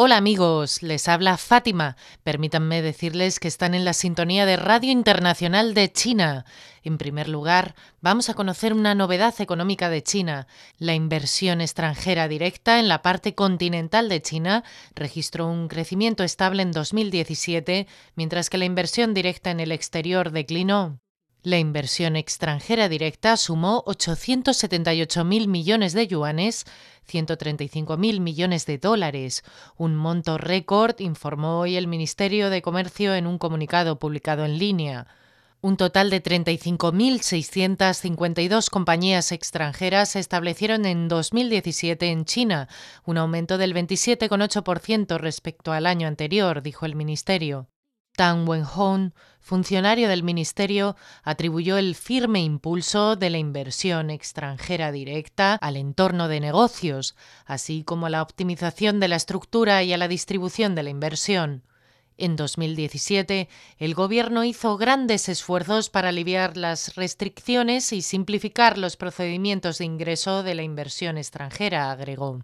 Hola amigos, les habla Fátima. Permítanme decirles que están en la sintonía de Radio Internacional de China. En primer lugar, vamos a conocer una novedad económica de China. La inversión extranjera directa en la parte continental de China registró un crecimiento estable en 2017, mientras que la inversión directa en el exterior declinó. La inversión extranjera directa sumó 878.000 millones de yuanes, 135.000 millones de dólares, un monto récord, informó hoy el Ministerio de Comercio en un comunicado publicado en línea. Un total de 35.652 compañías extranjeras se establecieron en 2017 en China, un aumento del 27,8% respecto al año anterior, dijo el Ministerio. Tang Wenhong, funcionario del Ministerio, atribuyó el firme impulso de la inversión extranjera directa al entorno de negocios, así como a la optimización de la estructura y a la distribución de la inversión. En 2017, el Gobierno hizo grandes esfuerzos para aliviar las restricciones y simplificar los procedimientos de ingreso de la inversión extranjera, agregó.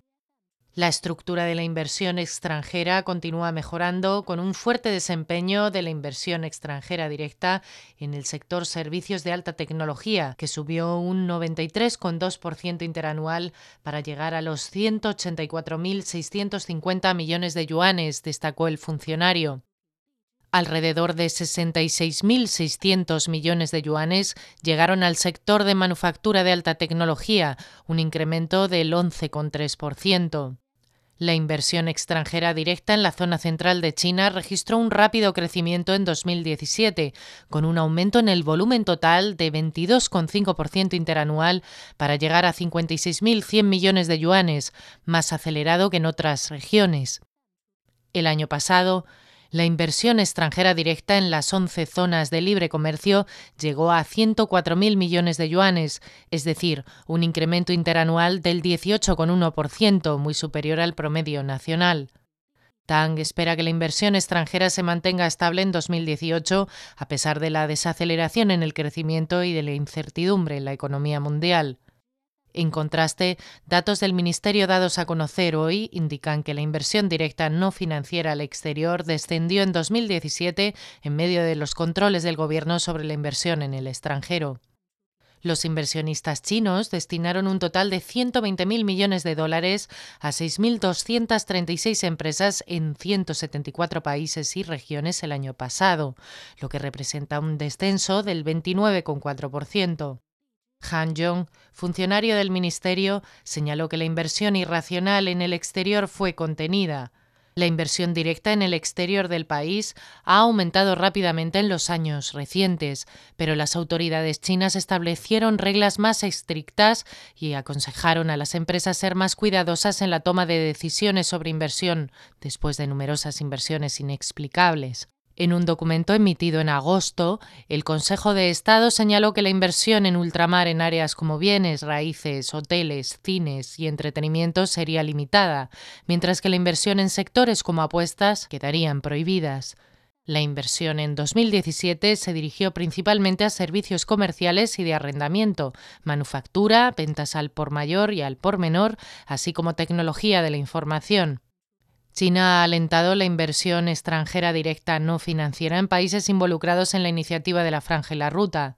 La estructura de la inversión extranjera continúa mejorando con un fuerte desempeño de la inversión extranjera directa en el sector servicios de alta tecnología, que subió un 93,2% interanual para llegar a los 184.650 millones de yuanes, destacó el funcionario. Alrededor de 66.600 millones de yuanes llegaron al sector de manufactura de alta tecnología, un incremento del 11,3%. La inversión extranjera directa en la zona central de China registró un rápido crecimiento en 2017, con un aumento en el volumen total de 22,5% interanual para llegar a 56.100 millones de yuanes, más acelerado que en otras regiones. El año pasado, la inversión extranjera directa en las 11 zonas de libre comercio llegó a 104.000 millones de yuanes, es decir, un incremento interanual del 18,1%, muy superior al promedio nacional. Tang espera que la inversión extranjera se mantenga estable en 2018 a pesar de la desaceleración en el crecimiento y de la incertidumbre en la economía mundial. En contraste, datos del Ministerio dados a conocer hoy indican que la inversión directa no financiera al exterior descendió en 2017 en medio de los controles del Gobierno sobre la inversión en el extranjero. Los inversionistas chinos destinaron un total de 120.000 millones de dólares a 6.236 empresas en 174 países y regiones el año pasado, lo que representa un descenso del 29,4%. Han Jong, funcionario del ministerio, señaló que la inversión irracional en el exterior fue contenida. La inversión directa en el exterior del país ha aumentado rápidamente en los años recientes, pero las autoridades chinas establecieron reglas más estrictas y aconsejaron a las empresas ser más cuidadosas en la toma de decisiones sobre inversión después de numerosas inversiones inexplicables. En un documento emitido en agosto, el Consejo de Estado señaló que la inversión en ultramar en áreas como bienes, raíces, hoteles, cines y entretenimiento sería limitada, mientras que la inversión en sectores como apuestas quedarían prohibidas. La inversión en 2017 se dirigió principalmente a servicios comerciales y de arrendamiento, manufactura, ventas al por mayor y al por menor, así como tecnología de la información. China ha alentado la inversión extranjera directa no financiera en países involucrados en la iniciativa de la Franja y la Ruta.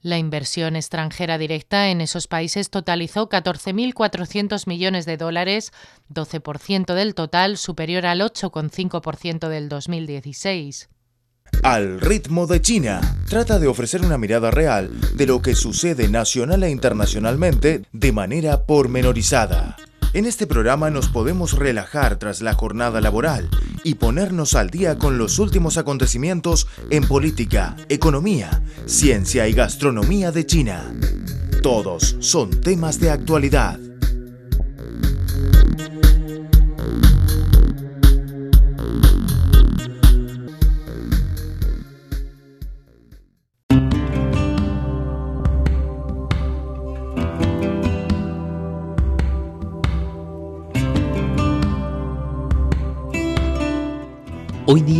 La inversión extranjera directa en esos países totalizó 14.400 millones de dólares, 12% del total, superior al 8,5% del 2016. Al ritmo de China, trata de ofrecer una mirada real de lo que sucede nacional e internacionalmente de manera pormenorizada. En este programa nos podemos relajar tras la jornada laboral y ponernos al día con los últimos acontecimientos en política, economía, ciencia y gastronomía de China. Todos son temas de actualidad.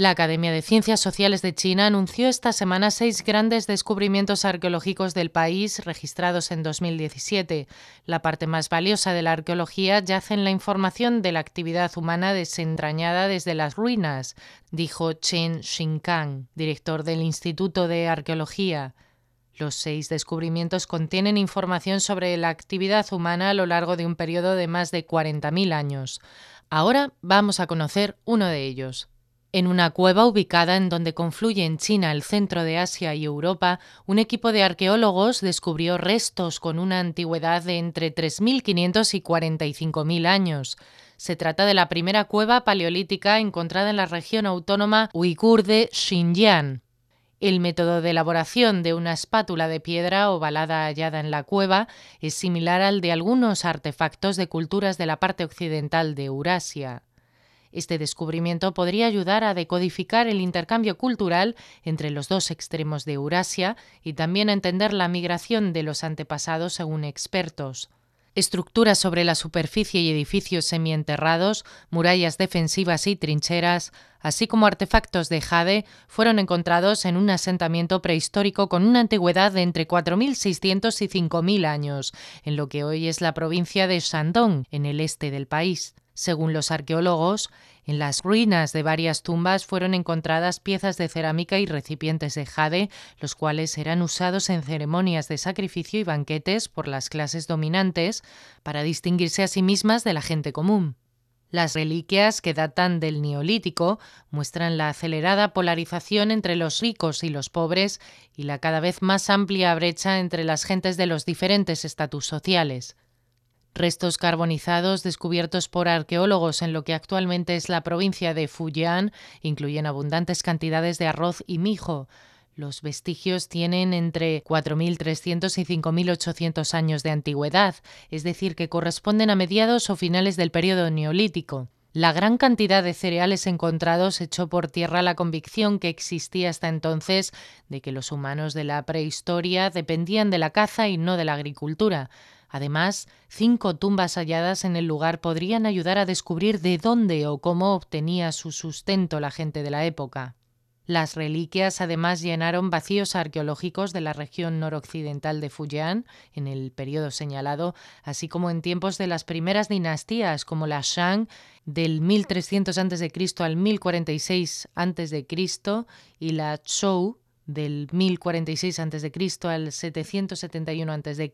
La Academia de Ciencias Sociales de China anunció esta semana seis grandes descubrimientos arqueológicos del país registrados en 2017. La parte más valiosa de la arqueología yace en la información de la actividad humana desentrañada desde las ruinas, dijo Chen Xinkang, director del Instituto de Arqueología. Los seis descubrimientos contienen información sobre la actividad humana a lo largo de un periodo de más de 40.000 años. Ahora vamos a conocer uno de ellos. En una cueva ubicada en donde confluyen China, el centro de Asia y Europa, un equipo de arqueólogos descubrió restos con una antigüedad de entre 3.500 y 45.000 años. Se trata de la primera cueva paleolítica encontrada en la región autónoma uigur de Xinjiang. El método de elaboración de una espátula de piedra ovalada hallada en la cueva es similar al de algunos artefactos de culturas de la parte occidental de Eurasia. Este descubrimiento podría ayudar a decodificar el intercambio cultural entre los dos extremos de Eurasia y también a entender la migración de los antepasados según expertos. Estructuras sobre la superficie y edificios semienterrados, murallas defensivas y trincheras, así como artefactos de jade, fueron encontrados en un asentamiento prehistórico con una antigüedad de entre 4.600 y 5.000 años, en lo que hoy es la provincia de Shandong, en el este del país. Según los arqueólogos, en las ruinas de varias tumbas fueron encontradas piezas de cerámica y recipientes de jade, los cuales eran usados en ceremonias de sacrificio y banquetes por las clases dominantes para distinguirse a sí mismas de la gente común. Las reliquias, que datan del Neolítico, muestran la acelerada polarización entre los ricos y los pobres y la cada vez más amplia brecha entre las gentes de los diferentes estatus sociales. Restos carbonizados descubiertos por arqueólogos en lo que actualmente es la provincia de Fujian incluyen abundantes cantidades de arroz y mijo. Los vestigios tienen entre 4.300 y 5.800 años de antigüedad, es decir, que corresponden a mediados o finales del periodo neolítico. La gran cantidad de cereales encontrados echó por tierra la convicción que existía hasta entonces de que los humanos de la prehistoria dependían de la caza y no de la agricultura. Además, cinco tumbas halladas en el lugar podrían ayudar a descubrir de dónde o cómo obtenía su sustento la gente de la época. Las reliquias además llenaron vacíos arqueológicos de la región noroccidental de Fujian en el periodo señalado, así como en tiempos de las primeras dinastías como la Shang del 1300 a.C. al 1046 a.C. y la Zhou del 1046 a.C. al 771 a.C.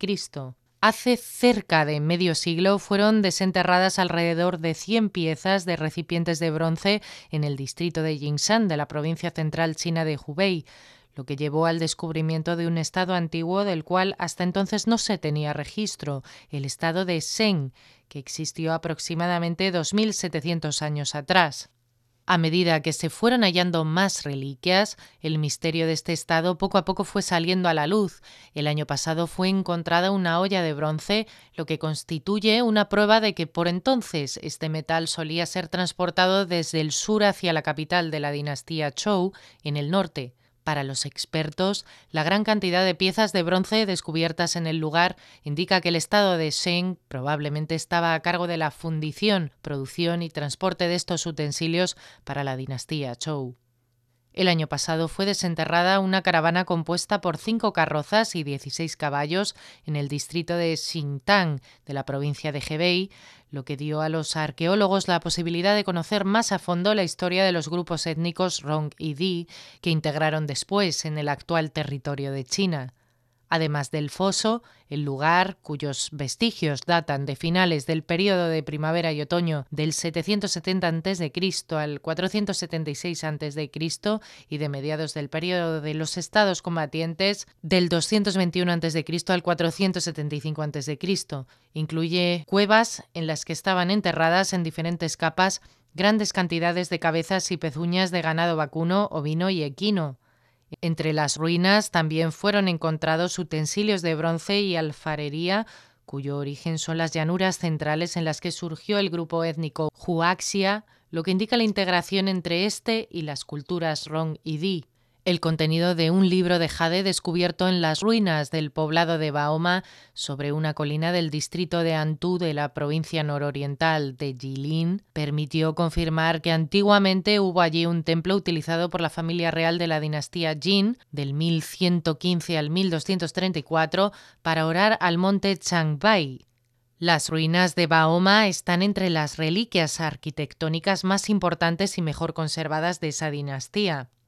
Hace cerca de medio siglo fueron desenterradas alrededor de 100 piezas de recipientes de bronce en el distrito de Jingshan de la provincia central china de Hubei, lo que llevó al descubrimiento de un estado antiguo del cual hasta entonces no se tenía registro, el estado de Sheng, que existió aproximadamente 2.700 años atrás. A medida que se fueron hallando más reliquias, el misterio de este estado poco a poco fue saliendo a la luz. El año pasado fue encontrada una olla de bronce, lo que constituye una prueba de que por entonces este metal solía ser transportado desde el sur hacia la capital de la dinastía Zhou, en el norte. Para los expertos, la gran cantidad de piezas de bronce descubiertas en el lugar indica que el estado de Sheng probablemente estaba a cargo de la fundición, producción y transporte de estos utensilios para la dinastía Zhou. El año pasado fue desenterrada una caravana compuesta por cinco carrozas y 16 caballos en el distrito de Xintang de la provincia de Hebei, lo que dio a los arqueólogos la posibilidad de conocer más a fondo la historia de los grupos étnicos Rong y Di que integraron después en el actual territorio de China. Además del foso, el lugar, cuyos vestigios datan de finales del periodo de primavera y otoño del 770 a.C. al 476 a.C. y de mediados del periodo de los estados combatientes del 221 a.C. al 475 a.C. Incluye cuevas en las que estaban enterradas en diferentes capas grandes cantidades de cabezas y pezuñas de ganado vacuno, ovino y equino. Entre las ruinas también fueron encontrados utensilios de bronce y alfarería cuyo origen son las llanuras centrales en las que surgió el grupo étnico Huaxia, lo que indica la integración entre este y las culturas Rong y Di el contenido de un libro de jade descubierto en las ruinas del poblado de Baoma sobre una colina del distrito de Antú de la provincia nororiental de Jilin permitió confirmar que antiguamente hubo allí un templo utilizado por la familia real de la dinastía Jin del 1115 al 1234 para orar al monte Changbai, las ruinas de Baoma están entre las reliquias arquitectónicas más importantes y mejor conservadas de esa dinastía.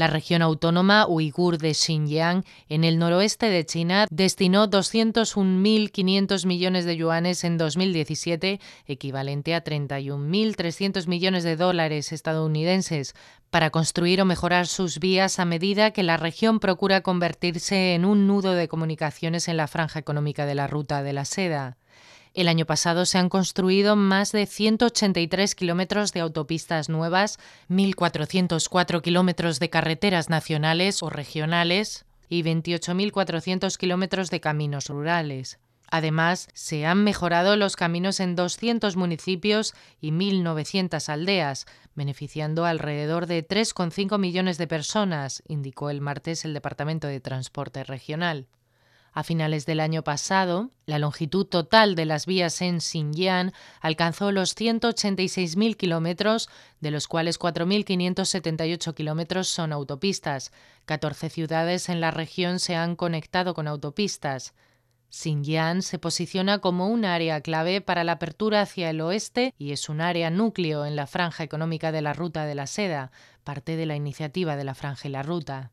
La región autónoma uigur de Xinjiang, en el noroeste de China, destinó 201.500 millones de yuanes en 2017, equivalente a 31.300 millones de dólares estadounidenses, para construir o mejorar sus vías a medida que la región procura convertirse en un nudo de comunicaciones en la franja económica de la Ruta de la Seda. El año pasado se han construido más de 183 kilómetros de autopistas nuevas, 1.404 kilómetros de carreteras nacionales o regionales y 28.400 kilómetros de caminos rurales. Además, se han mejorado los caminos en 200 municipios y 1.900 aldeas, beneficiando alrededor de 3,5 millones de personas, indicó el martes el Departamento de Transporte Regional. A finales del año pasado, la longitud total de las vías en Xinjiang alcanzó los 186.000 kilómetros, de los cuales 4.578 kilómetros son autopistas. 14 ciudades en la región se han conectado con autopistas. Xinjiang se posiciona como un área clave para la apertura hacia el oeste y es un área núcleo en la franja económica de la Ruta de la Seda, parte de la iniciativa de la Franja y la Ruta.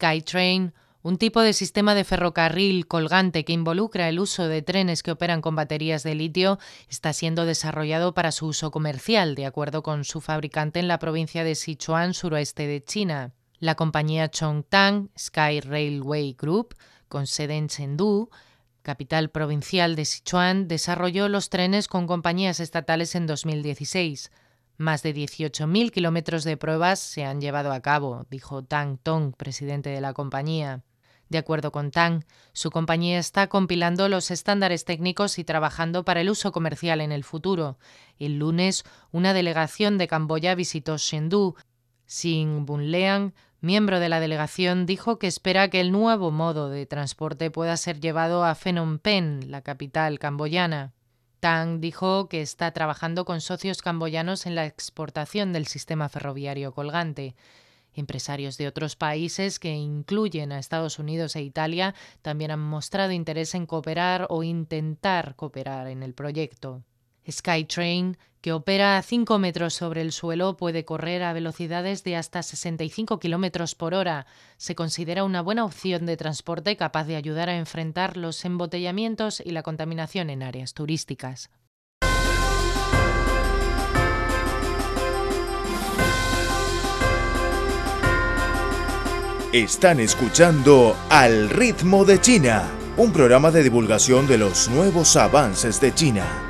SkyTrain, Un tipo de sistema de ferrocarril colgante que involucra el uso de trenes que operan con baterías de litio está siendo desarrollado para su uso comercial, de acuerdo con su fabricante en la provincia de Sichuan, suroeste de China. La compañía Chongtang Sky Railway Group, con sede en Chengdu, capital provincial de Sichuan, desarrolló los trenes con compañías estatales en 2016. Más de 18.000 kilómetros de pruebas se han llevado a cabo, dijo Tang Tong, presidente de la compañía. De acuerdo con Tang, su compañía está compilando los estándares técnicos y trabajando para el uso comercial en el futuro. El lunes, una delegación de Camboya visitó Chengdu. Bun Bunleang, miembro de la delegación, dijo que espera que el nuevo modo de transporte pueda ser llevado a Phnom Penh, la capital camboyana. Tang dijo que está trabajando con socios camboyanos en la exportación del sistema ferroviario colgante. Empresarios de otros países, que incluyen a Estados Unidos e Italia, también han mostrado interés en cooperar o intentar cooperar en el proyecto. SkyTrain, que opera a 5 metros sobre el suelo, puede correr a velocidades de hasta 65 kilómetros por hora. Se considera una buena opción de transporte capaz de ayudar a enfrentar los embotellamientos y la contaminación en áreas turísticas. Están escuchando Al ritmo de China, un programa de divulgación de los nuevos avances de China.